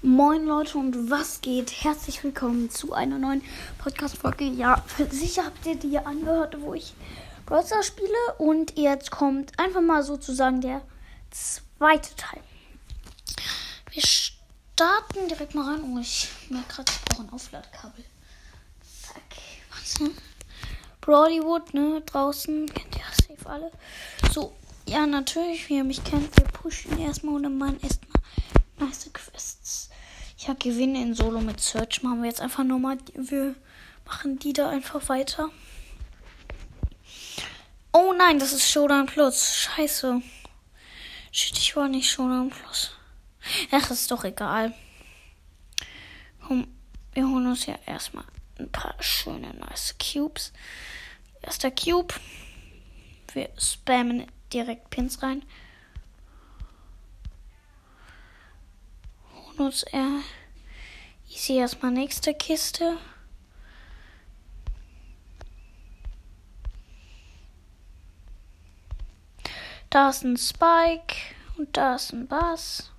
Moin Leute und was geht? Herzlich willkommen zu einer neuen Podcast-Folge. Ja, sicher habt ihr die angehört, wo ich Browser spiele. Und jetzt kommt einfach mal sozusagen der zweite Teil. Wir starten direkt mal rein. Oh, ich merke gerade, ich brauche ein Aufladkabel. Zack. Was? Brodywood, ne? Draußen. Kennt ihr safe alle. So, ja, natürlich, wie ihr mich kennt, wir pushen erstmal und dann machen erstmal nice Quests. Ja, Gewinne in Solo mit Search machen wir jetzt einfach nochmal. Wir machen die da einfach weiter. Oh nein, das ist Showdown Plus. Scheiße. Shit, ich war nicht Showdown Plus. Ach, ist doch egal. Komm, wir holen uns ja erstmal ein paar schöne, nice Cubes. Erster Cube. Wir spammen direkt Pins rein. Nutz er. Ich sehe erstmal nächste Kiste. Da ist ein Spike und da ist ein Bass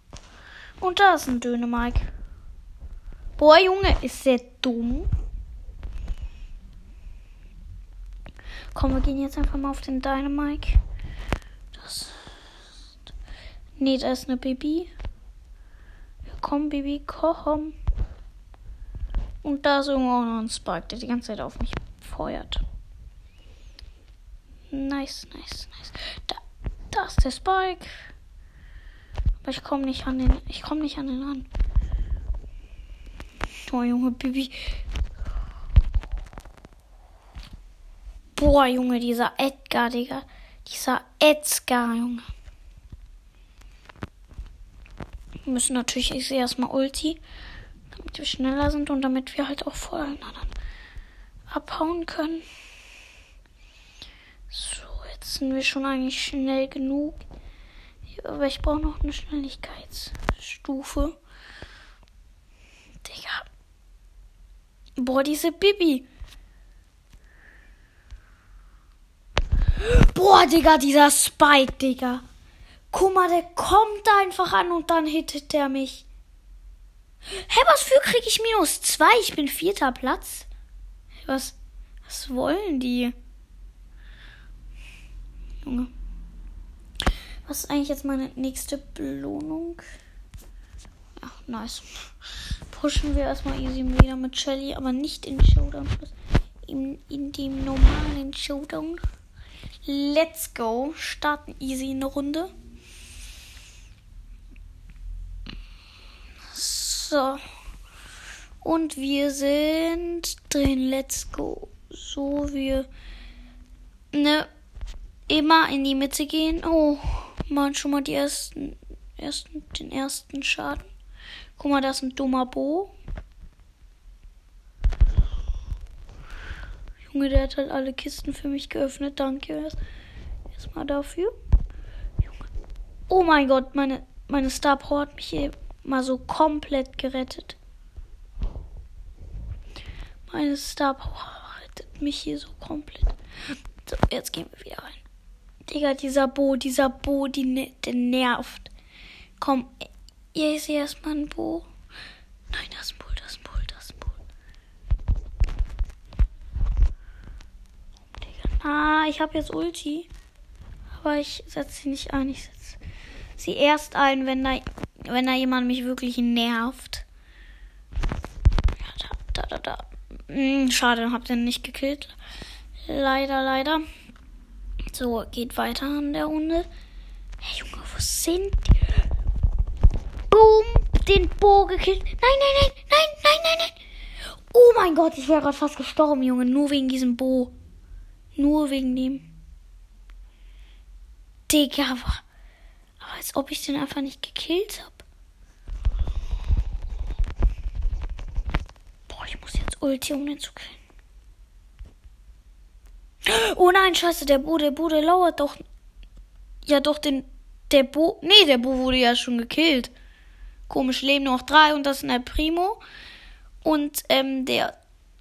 und da ist ein Dynamike. Boah, Junge, ist sehr dumm. Komm, wir gehen jetzt einfach mal auf den Dynamike. Das. Nee, da ist eine Baby. Komm, Baby, komm. Und da ist irgendwo auch noch ein Spike, der die ganze Zeit auf mich feuert. Nice, nice, nice. Da, da ist der Spike. Aber ich komme nicht an den. Ich komme nicht an den ran. Oh, Junge, Baby. Boah, Junge, dieser Edgar, Digga. Dieser Edgar, Junge. Wir müssen natürlich erstmal Ulti, damit wir schneller sind und damit wir halt auch vor allen anderen abhauen können. So, jetzt sind wir schon eigentlich schnell genug. Aber ich brauche noch eine Schnelligkeitsstufe. Digga. Boah, diese Bibi. Boah, Digga, dieser Spike, Digga. Guck mal, der kommt einfach an und dann hittet der mich. Hä, was für krieg ich minus zwei? Ich bin vierter Platz. Was, was wollen die? Junge. Was ist eigentlich jetzt meine nächste Belohnung? Ja, nice. Pushen wir erstmal easy wieder mit Shelly, aber nicht in Showdown. In, in dem normalen Showdown. Let's go. Starten easy eine Runde. So. Und wir sind drin. Let's go. So, wir. Ne. Immer in die Mitte gehen. Oh. Machen schon mal die ersten. ersten den ersten Schaden. Guck mal, das ist ein dummer Bo. Junge, der hat halt alle Kisten für mich geöffnet. Danke erst, erstmal dafür. Junge. Oh mein Gott, meine, meine Star hat mich hier mal so komplett gerettet. Meine Star Power rettet mich hier so komplett. So, jetzt gehen wir wieder rein. Digga, dieser Bo, dieser Bo, die, ne, der nervt. Komm, ihr ist erstmal ein Bo. Nein, das ist ein Bull, das ist ein Bull, das ist ein Bull. Digga, ah, ich habe jetzt Ulti. Aber ich setze sie nicht ein. Ich setze sie erst ein, wenn da wenn da jemand mich wirklich nervt. Da, da, da. Hm, schade, habt ihr nicht gekillt. Leider, leider. So, geht weiter an der Runde. Hey, Junge, wo sind die? Boom, den Bo gekillt. Nein, nein, nein, nein, nein, nein, nein. Oh mein Gott, ich wäre gerade fast gestorben, Junge. Nur wegen diesem Bo. Nur wegen dem. Digga, aber als ob ich den einfach nicht gekillt habe. ich muss jetzt Ulti, um den zu killen. Oh nein, scheiße, der Bo, der Bo, der lauert doch. Ja, doch, den. Der Bo. Nee, der Bo wurde ja schon gekillt. Komisch, leben noch drei und das ist der Primo. Und, ähm, der.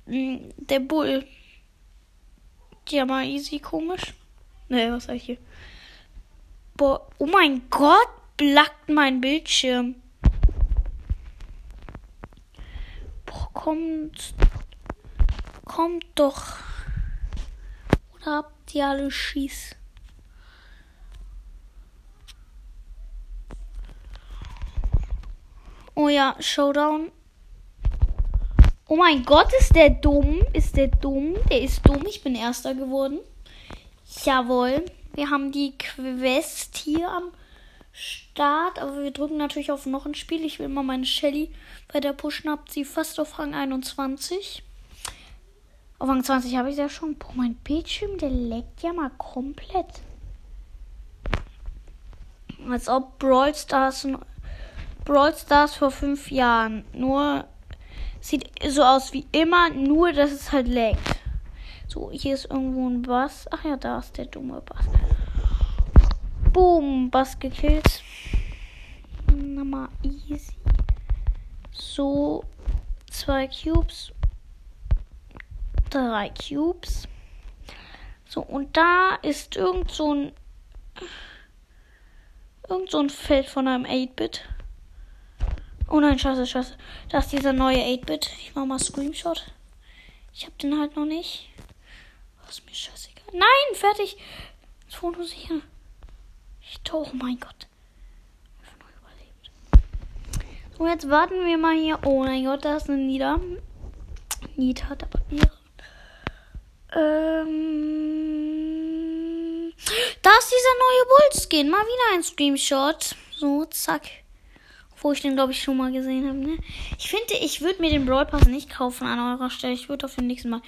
Hm, der Bull. Ja, mal easy, komisch. Nee, was sag ich hier? Boah, oh mein Gott, blackt mein Bildschirm. kommt. Kommt doch. Oder habt ihr alle Schieß? Oh ja, Showdown. Oh mein Gott, ist der dumm? Ist der dumm? Der ist dumm. Ich bin Erster geworden. Jawohl. Wir haben die Quest hier am Start. Aber wir drücken natürlich auf noch ein Spiel. Ich will mal meine Shelly bei der pushen. Habt sie fast auf Rang 21. Auf Rang 20 habe ich ja schon. Boah, mein Bildschirm, der leckt ja mal komplett. Als ob Brawl Stars Brawl Stars vor fünf Jahren. Nur sieht so aus wie immer, nur dass es halt laggt. So, hier ist irgendwo ein Bass. Ach ja, da ist der dumme Bass. Boom, Bass gekillt. Na mal easy. So, zwei Cubes. Drei Cubes. So, und da ist irgend so ein. Irgend so ein Feld von einem 8-Bit. Oh nein, scheiße, scheiße. Da ist dieser neue 8-Bit. Ich mach mal Screenshot. Ich hab den halt noch nicht. Was mir scheißegal. Nein, fertig. Das Foto sicher. Ich, oh mein Gott. So, jetzt warten wir mal hier. Oh mein Gott, da ist eine Nieder. Nita hat aber ihre. Ähm. Da ist dieser neue Bullskin. Mal wieder ein Screenshot. So, zack. Wo ich den, glaube ich, schon mal gesehen habe. Ne? Ich finde, ich würde mir den Brawl Pass nicht kaufen an eurer Stelle. Ich würde auf den nächsten Mal.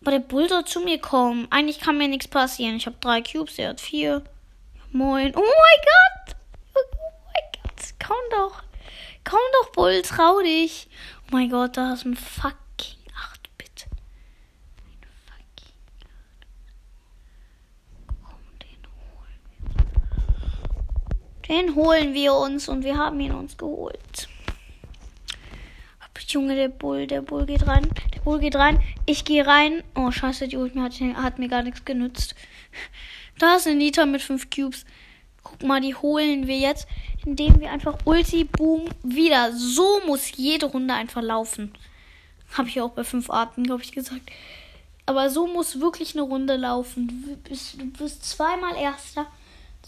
Aber der Bull soll zu mir kommen. Eigentlich kann mir nichts passieren. Ich habe drei Cubes, er hat vier. Moin. Oh mein Gott! Oh mein Gott! Komm doch! Komm doch, Bull, trau dich! Oh mein Gott, da ist ein fucking 8-Bit. Ein fucking 8 Komm, den holen wir. Den holen wir uns und wir haben ihn uns geholt. Junge, der Bull, der Bull geht rein. Der Bull geht rein. Ich gehe rein. Oh, scheiße, die Ult hat, hat mir gar nichts genützt. Da ist eine Nita mit 5 Cubes. Guck mal, die holen wir jetzt, indem wir einfach Ulti, Boom, wieder. So muss jede Runde einfach laufen. Habe ich auch bei 5 Arten, glaube ich, gesagt. Aber so muss wirklich eine Runde laufen. Du bist, du bist zweimal Erster.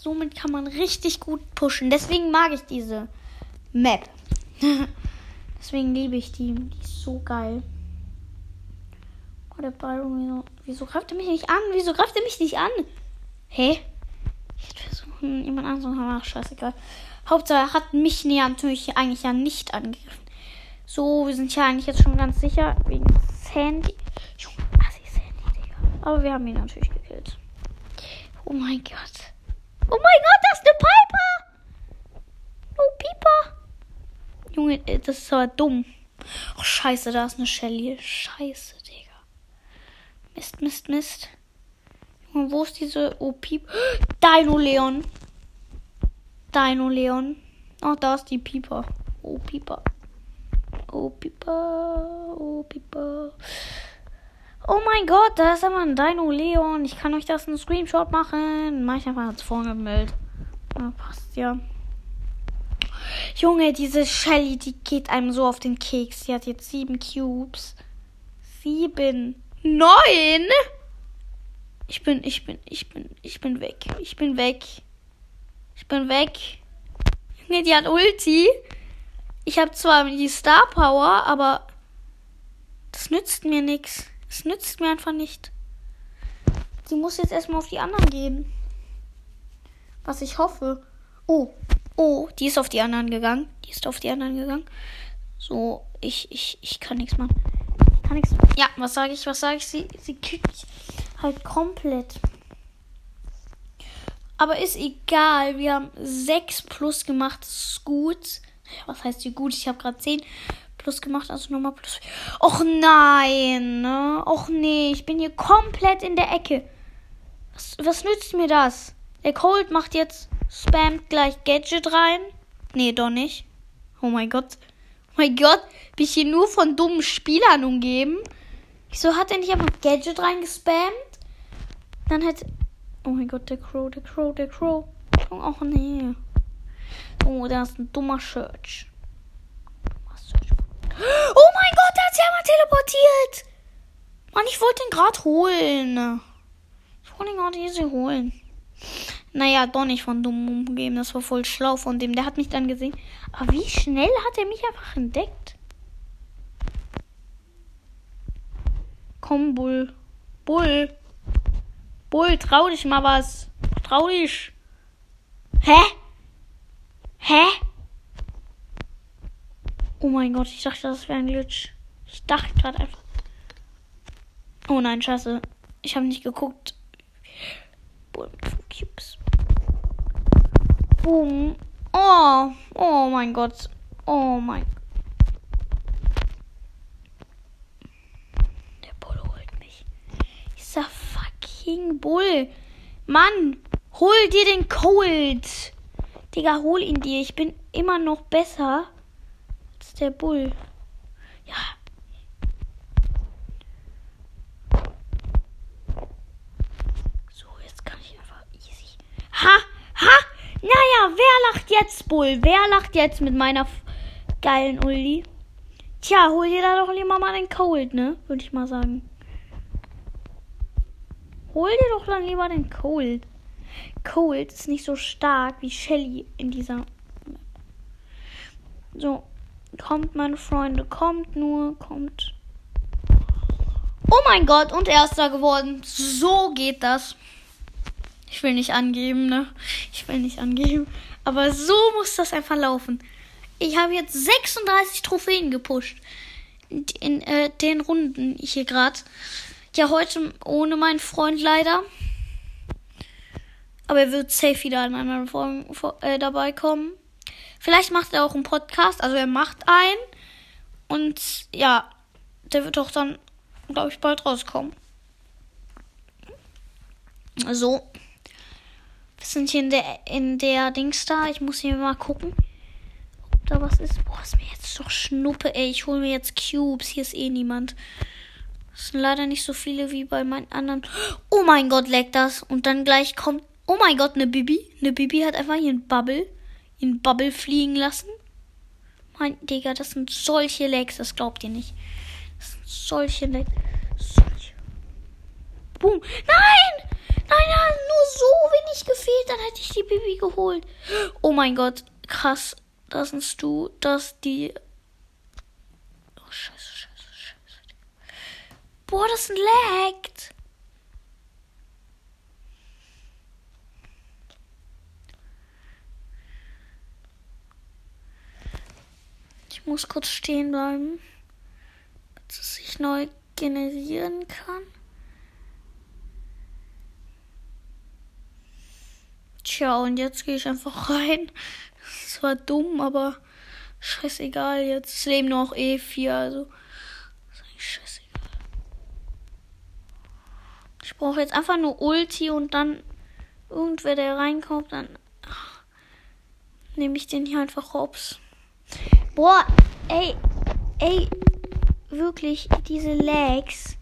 Somit kann man richtig gut pushen. Deswegen mag ich diese Map. Deswegen liebe ich die. Die ist so geil. Oh, der Byron, wieso, wieso greift er mich nicht an? Wieso greift er mich nicht an? Hä? Ich hätte versuchen, jemand anderes zu Ach, scheißegal. Hauptsache, er hat mich näher natürlich eigentlich ja nicht angegriffen. So, wir sind ja eigentlich jetzt schon ganz sicher. Wegen Sandy. Junge, Assi Sandy, Digga. Aber wir haben ihn natürlich gekillt. Oh mein Gott. Oh mein Gott, das ist eine Piper! Oh, Piper! Junge, äh, das ist aber dumm. Oh, scheiße, da ist eine Shelly. Scheiße, Digga. Mist, Mist, Mist. Junge, wo ist diese Oh, Piep? Dino Leon. Dino Leon. Oh, da ist die Pieper. Oh, Pieper. Oh, Pieper. Oh, Pieper. Oh mein Gott, da ist aber ein Dino Leon. Ich kann euch das einen Screenshot machen. Mach ich einfach als Vorgemeldet. Ja, passt ja. Junge, diese Shelly, die geht einem so auf den Keks. Sie hat jetzt sieben Cubes. Sieben. Neun? Ich bin, ich bin, ich bin, ich bin weg. Ich bin weg. Ich bin weg. Junge, die hat Ulti. Ich habe zwar die Star Power, aber das nützt mir nichts. Es nützt mir einfach nicht. Sie muss jetzt erstmal auf die anderen gehen. Was ich hoffe. Oh, Oh, die ist auf die anderen gegangen. Die ist auf die anderen gegangen. So, ich, ich, ich kann nichts machen. Kann nichts. Ja, was sage ich? Was sage ich? Sie, sie kickt halt komplett. Aber ist egal. Wir haben 6 plus gemacht. Das ist gut. Was heißt wie gut? Ich habe gerade 10 plus gemacht. Also nochmal plus. Och nein. Ne? Och nee. Ich bin hier komplett in der Ecke. Was, was nützt mir das? Der Cold macht jetzt spammt gleich Gadget rein. Nee, doch nicht. Oh mein Gott. Oh mein Gott, bin ich hier nur von dummen Spielern umgeben? Wieso hat er nicht einfach Gadget reingespammt? Dann hätte. Oh mein Gott, der Crow, der Crow, der Crow. Oh nee. Oh, da ist ein dummer Search. Oh mein Gott, da hat ja mal gerade holen. Ich wollte ihn gerade easy holen. Naja, doch nicht von dumm umgeben. Das war voll schlau von dem. Der hat mich dann gesehen. Aber wie schnell hat er mich einfach entdeckt? Komm, Bull. Bull. Bull, trau dich mal was. Trau dich. Hä? Hä? Oh mein Gott, ich dachte, das wäre ein Glitch. Ich dachte gerade einfach. Oh nein, scheiße. Ich habe nicht geguckt. Mit Cubes. Boom. Oh. Oh mein Gott. Oh mein Der Bull holt mich. Ich sag fucking Bull. Mann, hol dir den Cold. Digga, hol ihn dir. Ich bin immer noch besser der Bull. Ja. So, jetzt kann ich einfach easy. Ha! Ha! Naja, wer lacht jetzt, Bull? Wer lacht jetzt mit meiner geilen Uli? Tja, hol dir da doch lieber mal den Cold, ne? Würde ich mal sagen. Hol dir doch dann lieber den Cold. Cold ist nicht so stark wie Shelly in dieser. So, kommt, meine Freunde, kommt nur, kommt. Oh mein Gott, und erster geworden. So geht das. Ich will nicht angeben, ne? Ich will nicht angeben. Aber so muss das einfach laufen. Ich habe jetzt 36 Trophäen gepusht. In, äh, den Runden hier gerade. Ja, heute ohne meinen Freund leider. Aber er wird safe wieder in anderen Folgen äh, dabei kommen. Vielleicht macht er auch einen Podcast. Also er macht einen. Und ja, der wird auch dann, glaube ich, bald rauskommen. So. Wir sind hier in der, in der Dings da. Ich muss hier mal gucken, ob da was ist. Boah, ist mir jetzt doch Schnuppe, ey. Ich hole mir jetzt Cubes. Hier ist eh niemand. Das sind leider nicht so viele wie bei meinen anderen. Oh mein Gott, leckt das. Und dann gleich kommt. Oh mein Gott, eine Bibi. Eine Bibi hat einfach ihren Bubble. Ihren Bubble fliegen lassen. Mein Digga, das sind solche Lags. Das glaubt ihr nicht. Das sind solche Lags. Solche. Boom. Nein! Nein, nein, nur so wenig gefehlt. Dann hätte ich die Bibi geholt. Oh mein Gott. Krass. Das sind du. Das die. Oh, scheiße, scheiße, scheiße. Boah, das laggt. Muss kurz stehen bleiben, bis es sich neu generieren kann. Tja, und jetzt gehe ich einfach rein. Das war dumm, aber scheißegal. Jetzt leben noch E4, also. scheißegal. Ich brauche jetzt einfach nur Ulti und dann irgendwer, der reinkommt, dann nehme ich den hier einfach hops. Boah, ey, ey, wirklich, diese Lags,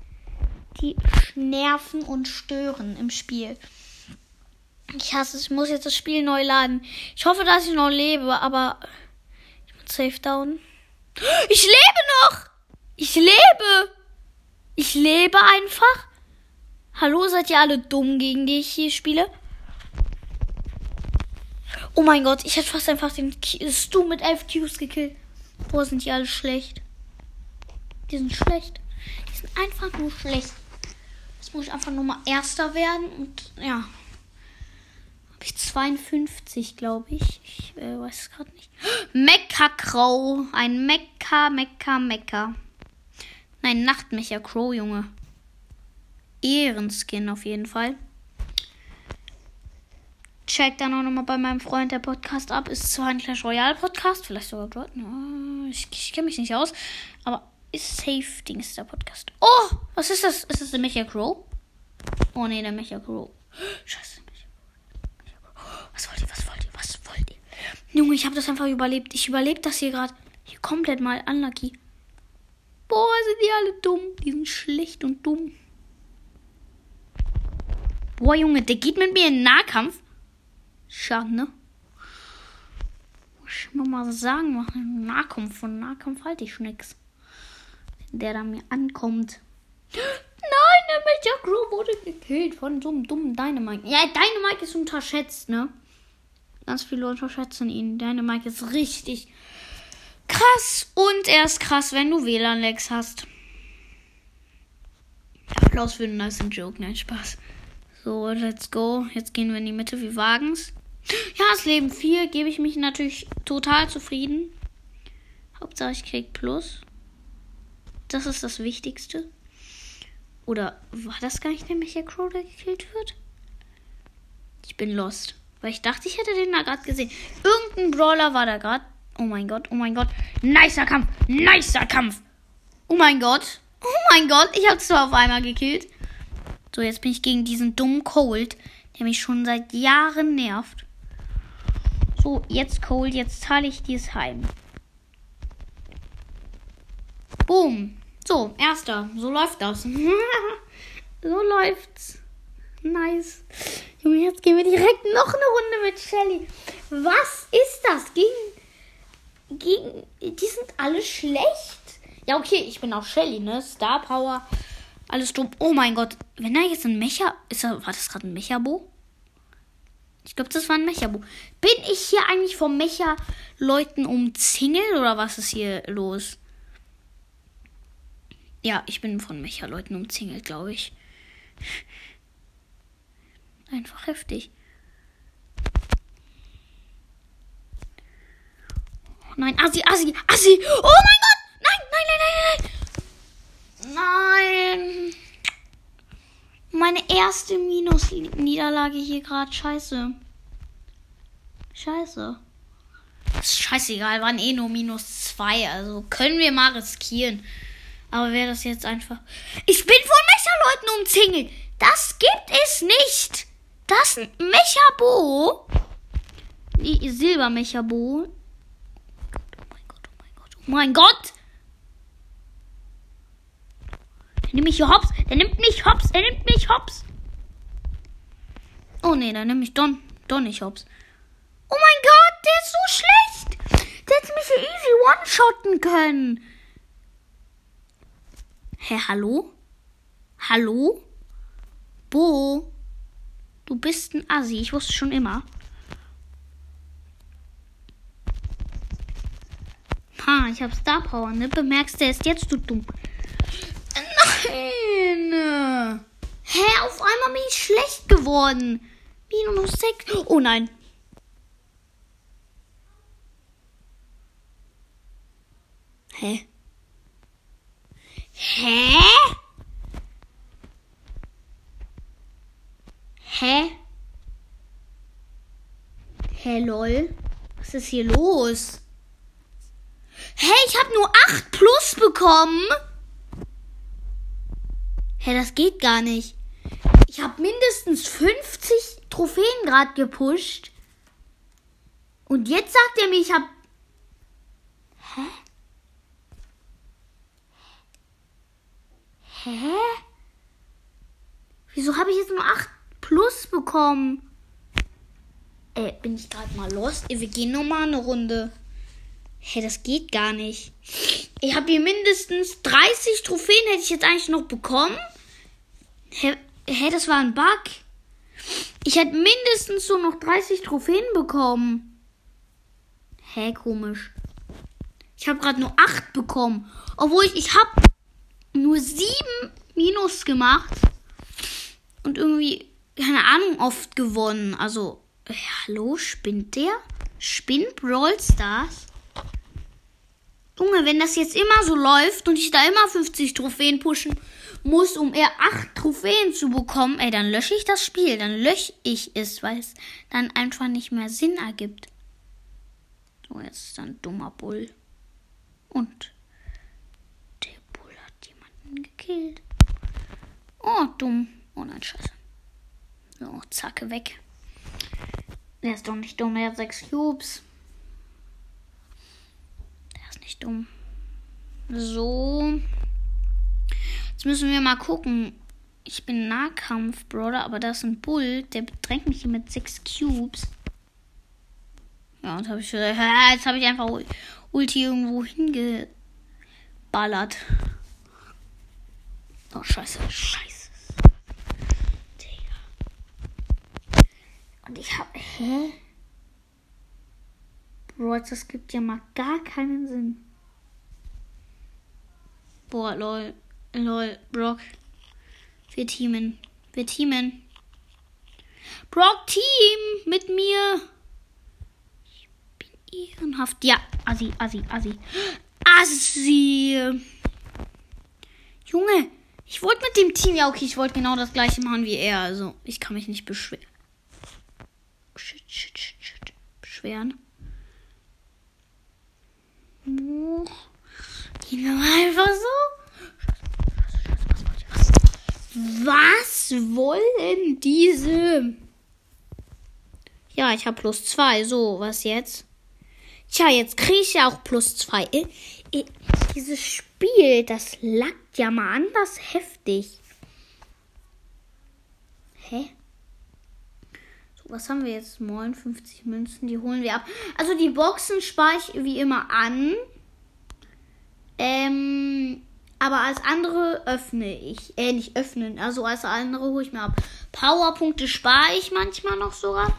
die nerven und stören im Spiel. Ich hasse es, ich muss jetzt das Spiel neu laden. Ich hoffe, dass ich noch lebe, aber ich bin safe down. Ich lebe noch! Ich lebe! Ich lebe einfach. Hallo, seid ihr alle dumm, gegen die ich hier spiele? Oh mein Gott, ich hätte fast einfach den Stu mit elf Qs gekillt. Boah, sind die alle schlecht. Die sind schlecht. Die sind einfach nur schlecht. Jetzt muss ich einfach nur mal Erster werden und ja. Habe ich 52, glaube ich. Ich äh, weiß es gerade nicht. Mekka Crow. Ein Mekka, Mekka, Mekka. Nein, Nachtmecher Crow, Junge. Ehrenskin auf jeden Fall. Check dann auch nochmal bei meinem Freund der Podcast ab. Ist zwar ein Clash Royale Podcast, vielleicht sogar dort. Ich, ich kenne mich nicht aus. Aber ist safe Dings der Podcast. Oh, was ist das? Ist das der Mecha Crow? Oh nee, der Mecha Crow. Scheiße. Was wollt ihr? Was wollt ihr? Was wollt ihr? Junge, ich habe das einfach überlebt. Ich überlebe das hier gerade. Hier komplett mal unlucky. Boah, sind die alle dumm. Die sind schlecht und dumm. Boah, Junge, der geht mit mir in Nahkampf. Schade, ne? Ich nur mal sagen, mach Nahkampf. Von Nahkampf halte ich nix. Der da mir ankommt. Nein, der Major Crow wurde gekillt von so einem dummen Dynamite. Ja, Dynamite ist unterschätzt, ne? Ganz viele unterschätzen ihn. Dynamite ist richtig krass. Und er ist krass, wenn du WLAN-Lags hast. Applaus für den nice Joke. Nein, Spaß. So, let's go. Jetzt gehen wir in die Mitte. Wir wagen's. Ja, das Leben 4 gebe ich mich natürlich total zufrieden. Hauptsache ich krieg Plus. Das ist das Wichtigste. Oder war das gar nicht der Mecha Crow, der gekillt wird? Ich bin lost. Weil ich dachte, ich hätte den da gerade gesehen. Irgendein Brawler war da gerade. Oh mein Gott, oh mein Gott. Nicer Kampf, nicer Kampf. Oh mein Gott. Oh mein Gott, ich habe zwar auf einmal gekillt. So, jetzt bin ich gegen diesen dummen Cold, der mich schon seit Jahren nervt. So, jetzt Cold, jetzt zahle ich dieses heim. Boom. So, erster. So läuft das. so läuft's. Nice. Junge, jetzt gehen wir direkt noch eine Runde mit Shelly. Was ist das? Gegen. Gegen. Die sind alle schlecht. Ja, okay, ich bin auch Shelly, ne? Star Power. Alles dumm. Oh mein Gott. Wenn da jetzt ein Mecha. Ist da, war das gerade ein Mechabo? Ich glaube, das war ein Mechabo. Bin ich hier eigentlich vom Mecha-Leuten umzingelt oder was ist hier los? Ja, ich bin von Mecha-Leuten umzingelt, glaube ich. Einfach heftig. Oh nein, Assi, Assi, Assi! Oh mein Gott! Nein, nein, nein, nein, nein! Nein! Meine erste Minus-Niederlage hier gerade. Scheiße. Scheiße. Ist scheißegal, waren eh nur minus zwei. Also können wir mal riskieren. Aber wäre das jetzt einfach. Ich bin von Mecha-Leuten umzingelt. Das gibt es nicht. Das Mechabo. Silber-Mechabo. Oh mein Gott, oh mein Gott, oh mein Gott. Der nimmt mich hier hops. Der nimmt mich hops. Der nimmt mich hops. Oh nee, der nimmt mich Don. Don nicht hops. Oh mein Gott, der ist so schlecht. Der hätte mich hier easy one-shotten können. Hä, hallo? Hallo? Bo? Du bist ein Assi, ich wusste schon immer. Ha, ich hab Star Power, ne? Bemerkst du erst jetzt, du dumm. Nein! Hä, auf einmal bin ich schlecht geworden. Minus 6. Oh nein. Hä? Hä? Hä? Hä, lol? Was ist hier los? Hä, ich habe nur 8 plus bekommen. Hä, das geht gar nicht. Ich habe mindestens 50 Trophäen gerade gepusht. Und jetzt sagt er mir, ich habe. Hä? Hä? Wieso habe ich jetzt nur 8 plus bekommen? Äh, bin ich gerade mal lost? Wir gehen nochmal eine Runde. Hä, hey, das geht gar nicht. Ich habe hier mindestens 30 Trophäen, hätte ich jetzt eigentlich noch bekommen. Hä, hey, das war ein Bug. Ich hätte mindestens so noch 30 Trophäen bekommen. Hä, komisch. Ich habe gerade nur 8 bekommen. Obwohl ich, ich habe nur sieben Minus gemacht und irgendwie, keine Ahnung, oft gewonnen. Also, äh, hallo, spinnt der? Spinnt Brawl Stars? Junge, wenn das jetzt immer so läuft und ich da immer 50 Trophäen pushen muss, um eher 8 Trophäen zu bekommen, ey, dann lösche ich das Spiel. Dann lösche ich es, weil es dann einfach nicht mehr Sinn ergibt. So, jetzt ist dann dummer Bull. Und gekillt. Oh, dumm. Oh nein, scheiße. So, zacke, weg. Der ist doch nicht dumm, er hat sechs Cubes. Der ist nicht dumm. So. Jetzt müssen wir mal gucken. Ich bin Nahkampf-Brawler, aber da ist ein Bull, der bedrängt mich hier mit sechs Cubes. Ja, und habe ich gesagt, jetzt habe ich einfach Ulti irgendwo hingeballert. Oh, scheiße, scheiße. Digga. Und ich habe, hä? Bro, das gibt ja mal gar keinen Sinn. Boah, lol. Lol, Brock. Wir teamen. Wir teamen. Brock Team mit mir. Ich bin ehrenhaft. Ja, Assi, Assi, Assi. Assi. Junge, ich wollte mit dem Team, ja okay, ich wollte genau das gleiche machen wie er. Also, ich kann mich nicht beschweren. Beschweren. Gehen wir mal einfach so. Was wollen diese? Ja, ich habe plus zwei. So, was jetzt? Tja, jetzt kriege ich ja auch plus zwei. Äh, äh, dieses Spiel, das lackt ja mal anders heftig. Hä? So, was haben wir jetzt? 59 Münzen, die holen wir ab. Also die Boxen spare ich wie immer an. Ähm, aber als andere öffne ich. Äh, nicht öffnen. Also als andere hole ich mir ab. Powerpunkte spare ich manchmal noch sogar.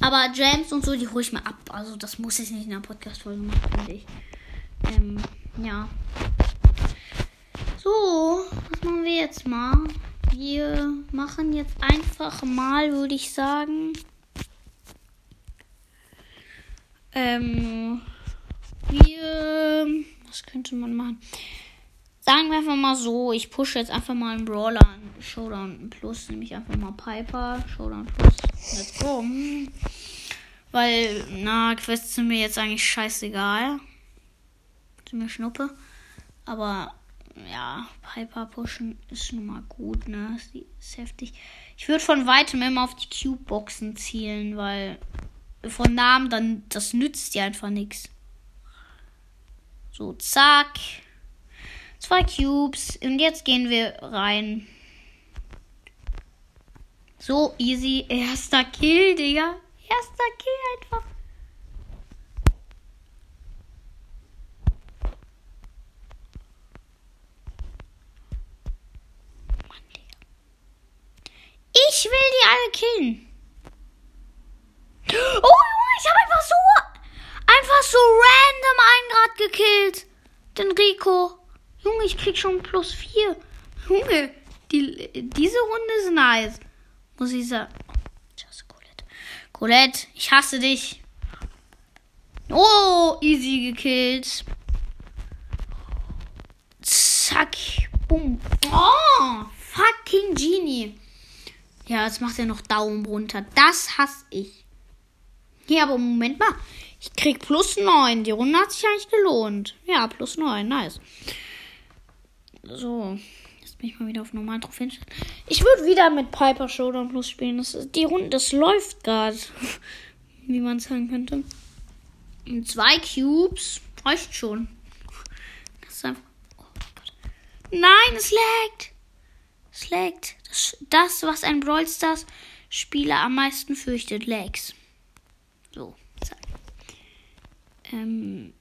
Aber Gems und so, die hole ich mir ab. Also das muss ich nicht in der Podcast-Folge machen, finde ich. Ähm, ja. So, was machen wir jetzt mal? Wir machen jetzt einfach mal, würde ich sagen. Ähm, wir. Was könnte man machen? Sagen wir einfach mal so, ich pushe jetzt einfach mal einen Brawler an Showdown Plus, nämlich einfach mal Piper, Showdown Plus. Let's go. Weil, na, Quests sind mir jetzt eigentlich scheißegal. Sind mir Schnuppe. Aber, ja, Piper pushen ist nun mal gut, ne? Ist heftig. Ich würde von weitem immer auf die Cube-Boxen zielen, weil von Namen dann, das nützt ja einfach nichts. So, zack. Zwei Cubes. Und jetzt gehen wir rein. So easy. Erster Kill, Digga. Erster Kill einfach. Mann, Digga. Ich will die alle killen. Oh, ich habe einfach so, einfach so random einen Grad gekillt. Den Rico. Junge, ich krieg schon plus vier. Junge, die, diese Runde ist nice. Muss ich sagen. Colette, ich hasse dich. Oh, easy gekillt. Zack. Boom. Oh, fucking Genie. Ja, jetzt macht er noch Daumen runter. Das hasse ich. Ja, aber Moment mal. Ich krieg plus 9. Die Runde hat sich eigentlich gelohnt. Ja, plus 9. Nice. So. Jetzt bin ich mal wieder auf normalen Trophäen. Ich würde wieder mit Piper Showdown Plus spielen. Das, die Runde, das läuft gerade. Wie man sagen könnte. Und zwei Cubes reicht schon. Das ist einfach. Oh Gott. Nein, es laggt. Es laggt. Das, das, was ein Brawl Stars Spieler am meisten fürchtet, Lags. So, zack. Ähm,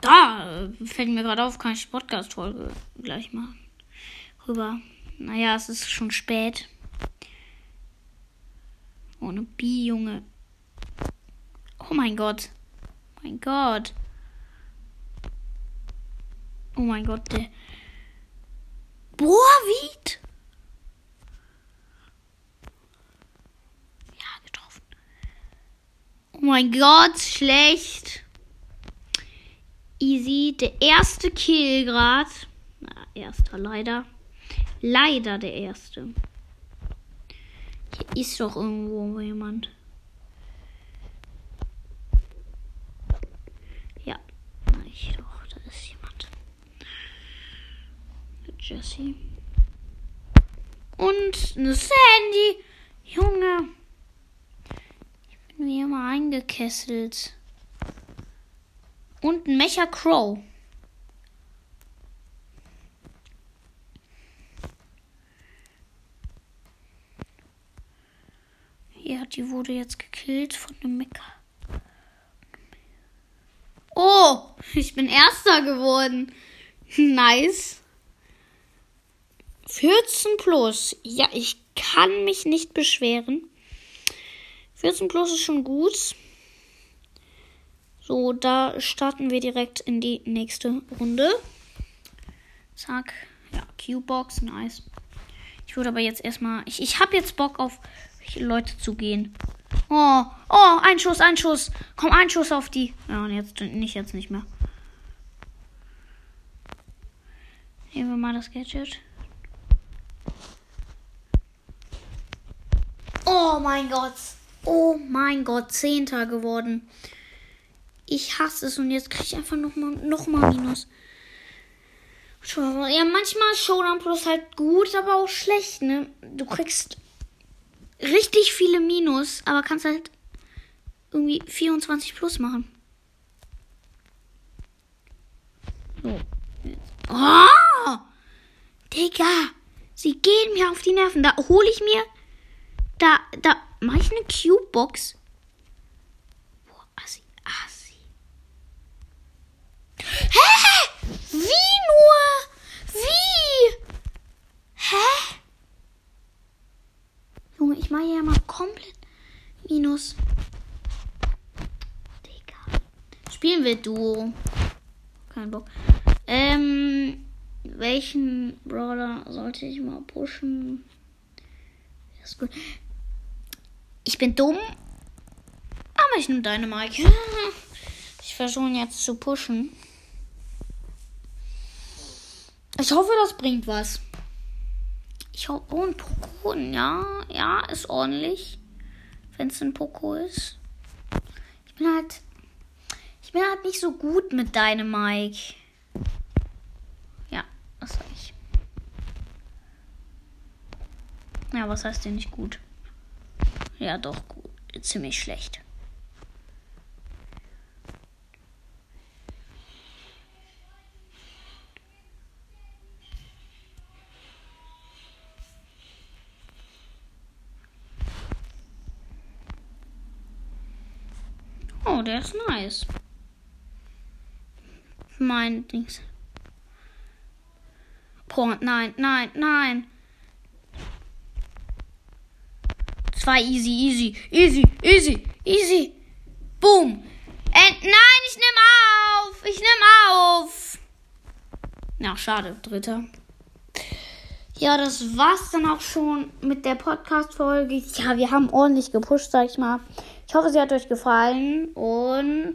da fällt mir gerade auf, kann ich Podcast-Folge gleich machen rüber. Naja, es ist schon spät. Ohne B, Junge. Oh mein Gott. Mein Gott. Oh mein Gott, der. Boah, wie? Ja, getroffen. Oh mein Gott, schlecht. Easy. Der erste Kill gerade. Na, erster leider. Leider der erste. Hier ist doch irgendwo jemand. Ja, ich doch, da ist jemand. Jesse. Und eine Sandy. Junge. Ich bin wie immer eingekesselt. Und ein Mecha Crow. Ja, die wurde jetzt gekillt von einem Mecker. Oh, ich bin Erster geworden. Nice. 14 plus. Ja, ich kann mich nicht beschweren. 14 plus ist schon gut. So, da starten wir direkt in die nächste Runde. Zack. Ja, Q-Box, nice. Ich würde aber jetzt erstmal. Ich, ich habe jetzt Bock auf Leute zu gehen. Oh, oh, ein Schuss, ein Schuss. Komm, ein Schuss auf die. Ja, und jetzt nicht, jetzt nicht mehr. Nehmen wir mal das Gadget. Oh mein Gott. Oh mein Gott, Zehnter geworden. Ich hasse es und jetzt kriege ich einfach nochmal noch mal Minus. Ja, manchmal Showdown Plus halt gut, aber auch schlecht, ne? Du kriegst richtig viele Minus, aber kannst halt irgendwie 24 Plus machen. So. Oh! Digga! Sie gehen mir auf die Nerven. Da hole ich mir. Da, da mache ich eine Cube-Box. Boah, assi, assi. Hä? Wie nur? Wie? Hä? Junge, ich mache ja mal komplett Minus. Digga. Spielen wir Duo. Kein Bock. Ähm, welchen Brawler sollte ich mal pushen? Ich bin dumm, aber ich nehme deine Mike. Ich versuche jetzt zu pushen. Ich hoffe, das bringt was. Ich hoffe, oh, ein Poko, ja, ja, ist ordentlich, wenn es ein Poko ist. Ich bin halt, ich bin halt nicht so gut mit deinem Mike. Was sag ich? Ja, was heißt denn nicht gut? Ja, doch gut. Ziemlich schlecht. Oh, der ist nice. Mein Dings. Boah, nein, nein, nein. Zwei easy, easy, easy, easy, easy. Boom. And, nein, ich nehme auf. Ich nehme auf. Ja, schade. Dritter. Ja, das war's dann auch schon mit der Podcast-Folge. Ja, wir haben ordentlich gepusht, sag ich mal. Ich hoffe, sie hat euch gefallen und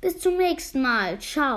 bis zum nächsten Mal. Ciao.